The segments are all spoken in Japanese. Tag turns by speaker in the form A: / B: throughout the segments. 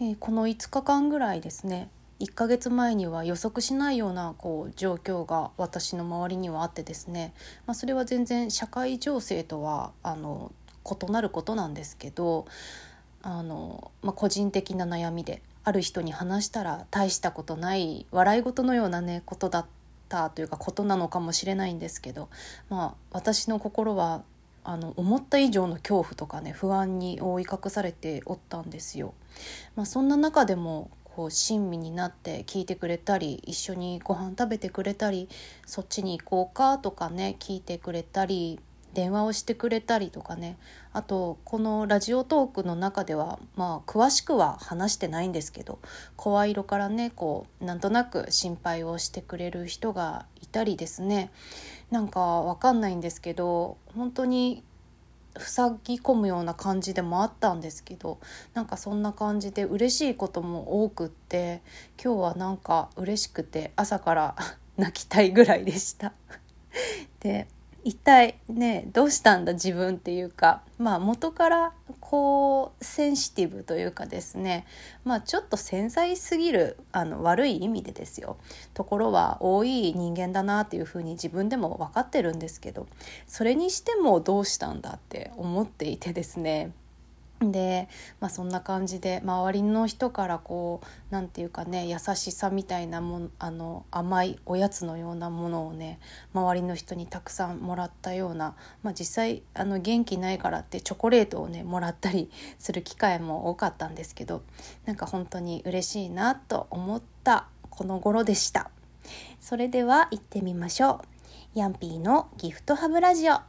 A: え、この5日間ぐらいですね1ヶ月前には予測しないようなこう状況が私の周りにはあってですね、まあ、それは全然社会情勢とはあの異なることなんですけどあの、まあ、個人的な悩みである人に話したら大したことない笑い事のようなねことだったというかことなのかもしれないんですけど、まあ、私の心はあの思った以上の恐怖とかね不安に覆い隠されておったんですよ。まあ、そんな中でもこう親身になって聞いてくれたり一緒にご飯食べてくれたりそっちに行こうかとかね聞いてくれたり電話をしてくれたりとかね。あとこのラジオトークの中ではまあ詳しくは話してないんですけど声色からねこうなんとなく心配をしてくれる人がいたりですね。なんかわかんないんですけど本当に塞ぎ込むような感じでもあったんですけどなんかそんな感じで嬉しいことも多くって今日はなんか嬉しくて朝から 泣きたいぐらいでした。で一体ねどうしたんだ自分っていうかまあ元からこうセンシティブというかですねまあちょっと繊細すぎるあの悪い意味でですよ。ところは多い人間だなっていうふうに自分でも分かってるんですけどそれにしてもどうしたんだって思っていてですね。で、まあ、そんな感じで周りの人からこう何て言うかね優しさみたいなもあの甘いおやつのようなものをね周りの人にたくさんもらったような、まあ、実際あの元気ないからってチョコレートをねもらったりする機会も多かったんですけどなんか本当に嬉しいなと思ったこの頃でした。それでは行ってみましょう。ヤンピーのギフトハブラジオ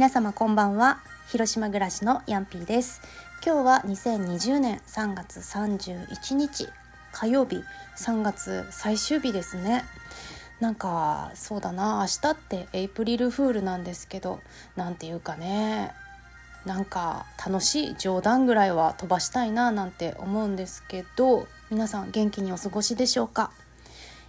A: 皆様こんばんは。広島暮らしのヤンピーです。今日は2020年3月31日火曜日。3月最終日ですね。なんかそうだな。明日ってエイプリルフールなんですけどなんていうかね。なんか楽しい冗談ぐらいは飛ばしたいななんて思うんですけど皆さん元気にお過ごしでしょうか、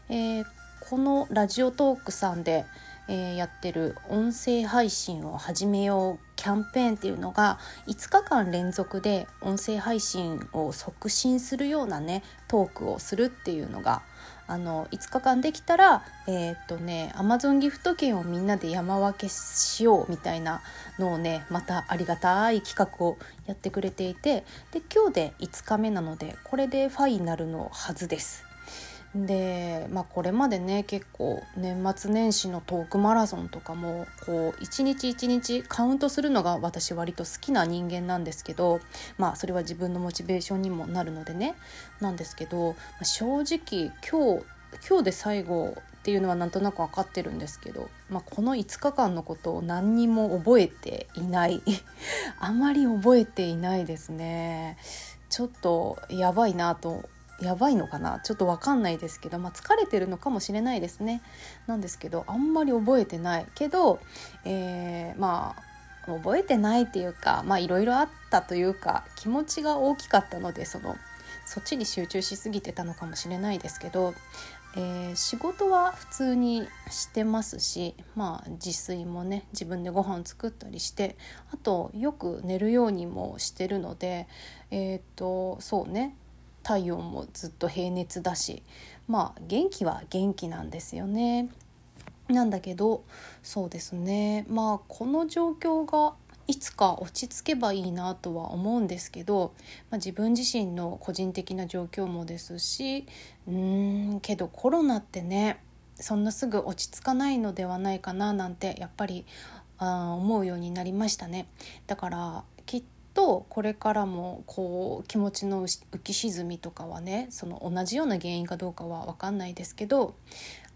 A: えー、このラジオトークさんでえー、やってる音声配信を始めようキャンペーンっていうのが5日間連続で音声配信を促進するようなねトークをするっていうのがあの5日間できたらえー、っとね Amazon ギフト券をみんなで山分けしようみたいなのをねまたありがたい企画をやってくれていてで今日で5日目なのでこれでファイナルのはずです。で、まあ、これまでね結構年末年始のトークマラソンとかもこう一日一日カウントするのが私割と好きな人間なんですけどまあそれは自分のモチベーションにもなるのでねなんですけど正直今日今日で最後っていうのはなんとなく分かってるんですけど、まあ、この5日間のことを何にも覚えていない。あまり覚えていないですね。ちょっとやばいなとやばいのかな？ちょっと分かんないですけど、まあ、疲れてるのかもしれないですね。なんですけどあんまり覚えてないけど、えー、まあ覚えてないっていうかまあいろいろあったというか気持ちが大きかったのでそのそっちに集中しすぎてたのかもしれないですけど、えー、仕事は普通にしてますしまあ自炊もね自分でご飯作ったりしてあとよく寝るようにもしてるのでえっ、とそうね。体温もずっと平熱だしまあ元気は元気なんですよね。なんだけどそうですねまあこの状況がいつか落ち着けばいいなとは思うんですけど、まあ、自分自身の個人的な状況もですしうーんけどコロナってねそんなすぐ落ち着かないのではないかななんてやっぱりあ思うようになりましたねだからとこれからもこう気持ちの浮き沈みとかはねその同じような原因かどうかは分かんないですけど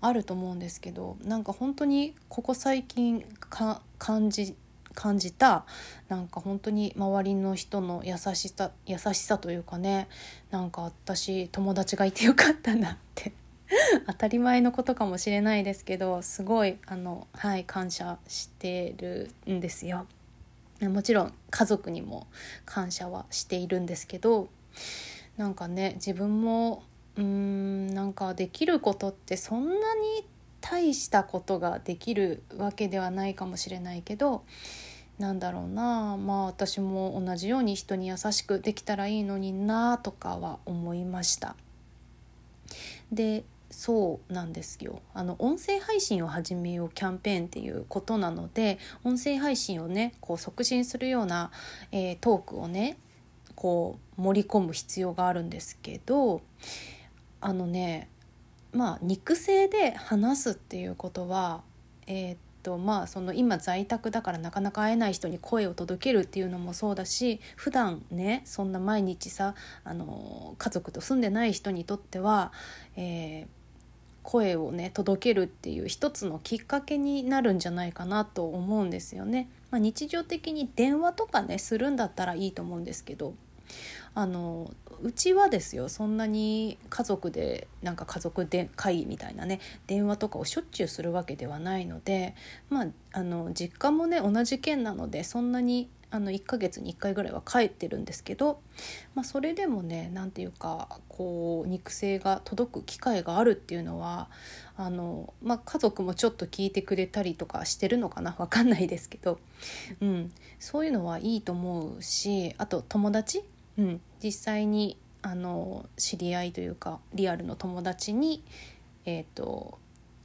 A: あると思うんですけどなんか本当にここ最近か感じ感じたなんか本当に周りの人の優しさ優しさというかねなんか私友達がいてよかったなって 当たり前のことかもしれないですけどすごいあのはい感謝してるんですよ。もちろん家族にも感謝はしているんですけどなんかね自分もうーんなんかできることってそんなに大したことができるわけではないかもしれないけどなんだろうなまあ私も同じように人に優しくできたらいいのになとかは思いました。でそうなんですよ。あの音声配信を始めようキャンペーンっていうことなので音声配信をねこう促進するような、えー、トークをねこう盛り込む必要があるんですけどあのねまあ肉声で話すっていうことはえー、とまあその今在宅だからなかなか会えない人に声を届けるっていうのもそうだし普段ねそんな毎日さあの家族と住んでない人にとっては、えー、声をね届けるっていう一つのきっかけになるんじゃないかなと思うんですよね。まあ、日常的に電話とかねするんだったらいいと思うんですけどあのうちはですよそんなに家族でなんか家族で会議みたいなね電話とかをしょっちゅうするわけではないのでまああの実家もね同じ県なのでそんなにあの1ヶ月に1回ぐらいは帰ってるんですけど、まあ、それでもね何て言うかこう肉声が届く機会があるっていうのはあの、まあ、家族もちょっと聞いてくれたりとかしてるのかな分かんないですけど、うん、そういうのはいいと思うしあと友達うん、実際にあの知り合いというかリアルの友達に、えーと、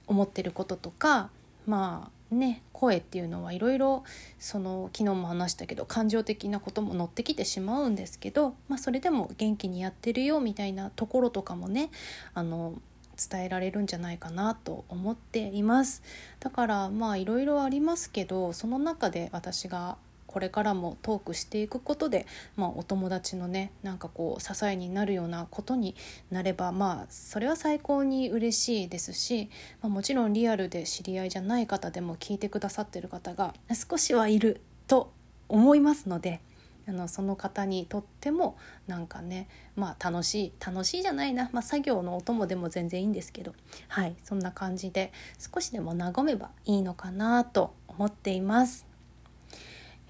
A: 思ってることとかまあね声っていうのはいろいろその昨日も話したけど感情的なことも乗ってきてしまうんですけど、まあ、それでも元気にやってるよみたいなところとかもねあの伝えられるんじゃないかなと思っています。だからまあいろいろありますけどその中で私がこれからもトークしていくことで、まあ、お友達のねなんかこう支えになるようなことになればまあそれは最高に嬉しいですし、まあ、もちろんリアルで知り合いじゃない方でも聞いてくださってる方が少しはいると思いますので。あのその方にとってもなんかねまあ楽しい楽しいじゃないな、まあ、作業のお供でも全然いいんですけどはいそんな感じで少しでも和めばいいのかなと思っています。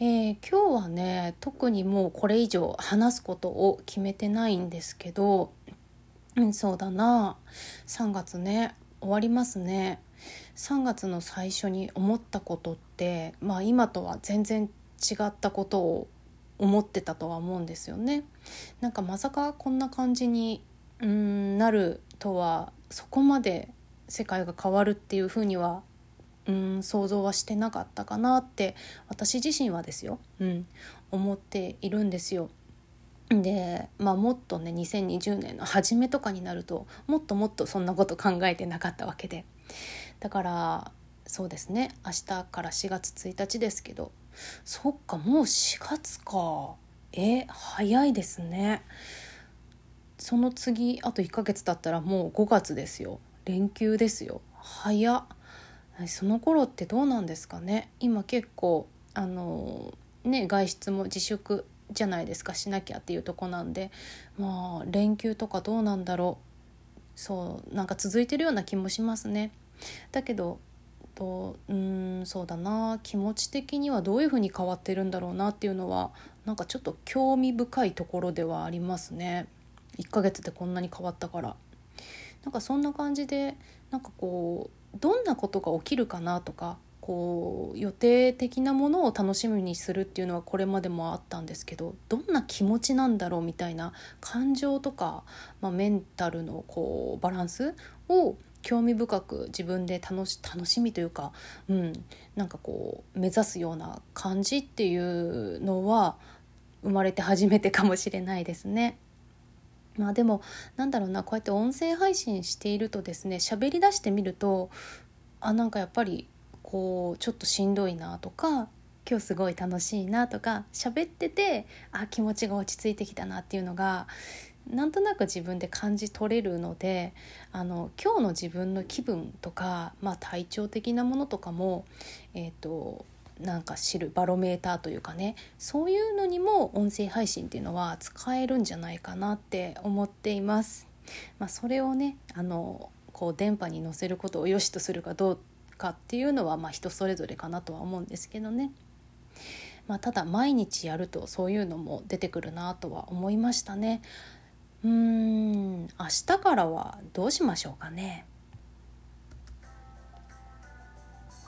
A: えー、今日はね特にもうこれ以上話すことを決めてないんですけど、うん、そうだな。3月ね終わりますね。3月の最初に思ったことってまあ今とは全然違ったことを思ってたとは思うんですよね。なんかまさかこんな感じにうんなるとはそこまで世界が変わるっていうふうにはうん想像はしてなかったかなって私自身はですよ、うん、思っているんですよ。で、まあ、もっとね2020年の初めとかになるともっともっとそんなこと考えてなかったわけで。だからそうですね。明日から4月1日ですけどそっかもう4月か。え早いですね。その次あと1ヶ月経ったらもう5月ですよ。連休ですよ。早っ。その頃ってどうなんですかね？今結構あのね外出も自粛じゃないですかしなきゃっていうとこなんで。まあ連休とかどうなんだろう。そうなんか続いてるような気もしますね。だけどとうんそうだな。気持ち的にはどういうふうに変わってるんだろうなっていうのはなんかちょっと興味深いところではありますね。1ヶ月でこんなに変わったから。なんかそんな感じでなんかこうどんなことが起きるかなとかこう予定的なものを楽しみにするっていうのはこれまでもあったんですけどどんな気持ちなんだろうみたいな感情とか、まあ、メンタルのこうバランスを興味深く自分で楽し楽しみというか、うん、なんかこう目指すような感じっていうのは生まれて初めてかもしれないですね。まあでもなんだろうなこうやって音声配信しているとですね喋り出してみるとあなんかやっぱりこうちょっとしんどいなとか今日すごい楽しいなとか喋っててあ気持ちが落ち着いてきたなっていうのがなんとなく自分で感じ取れるのであの今日の自分の気分とか、まあ、体調的なものとかも、えーとなんか知るバロメーターというかねそういうのにも音声配信っていうのは使えるんじゃないかなって思っています。まあ、それをねあのこう電波に乗せることを良しとするかどうかっていうのはまあ人それぞれかなとは思うんですけどね。まあ、ただ毎日やるとそういうのも出てくるなとは思いましたね。うーん明日からはどうしましょうかね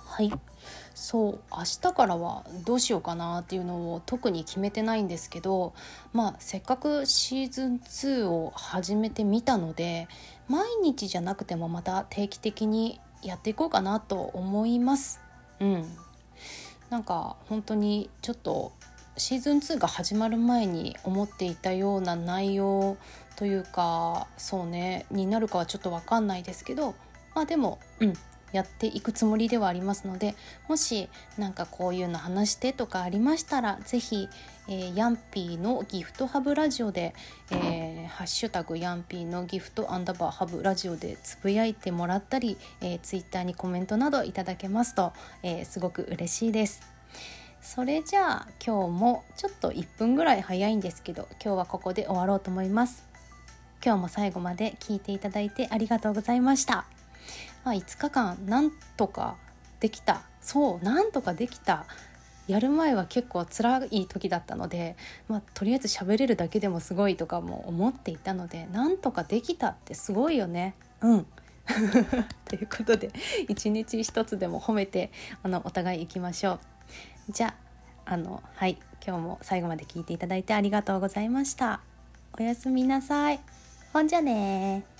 A: はいそう明日からはどうしようかなっていうのを特に決めてないんですけどまあせっかくシーズン2を始めてみたので毎日じゃなくてもまた定期的にやっていこうかなと思います。うん、なんか本当にちょっとシーズン2が始まる前に思っていたような内容というかそうねになるかはちょっと分かんないですけどまあでもうんやっていくつもりではありますのでもし何かこういうの話してとかありましたら是非、えー、ヤンピーのギフトハブラジオで、えー、ハッシュタグヤンピーのギフトアンダーバーハブラジオでつぶやいてもらったり、えー、ツイッターにコメントなどいただけますと、えー、すごく嬉しいです。それじゃあ今日もちょっと1分ぐらい早いんですけど今日はここで終わろうと思います。今日も最後まで聞いていただいてありがとうございました。まあ、5日間なんとかできたそうなんとかできたやる前は結構辛い時だったので、まあ、とりあえず喋れるだけでもすごいとかも思っていたのでなんとかできたってすごいよねうん。ということで一日一つでも褒めてあのお互い行きましょう。じゃああのはい今日も最後まで聞いていただいてありがとうございました。おやすみなさい。ほんじゃね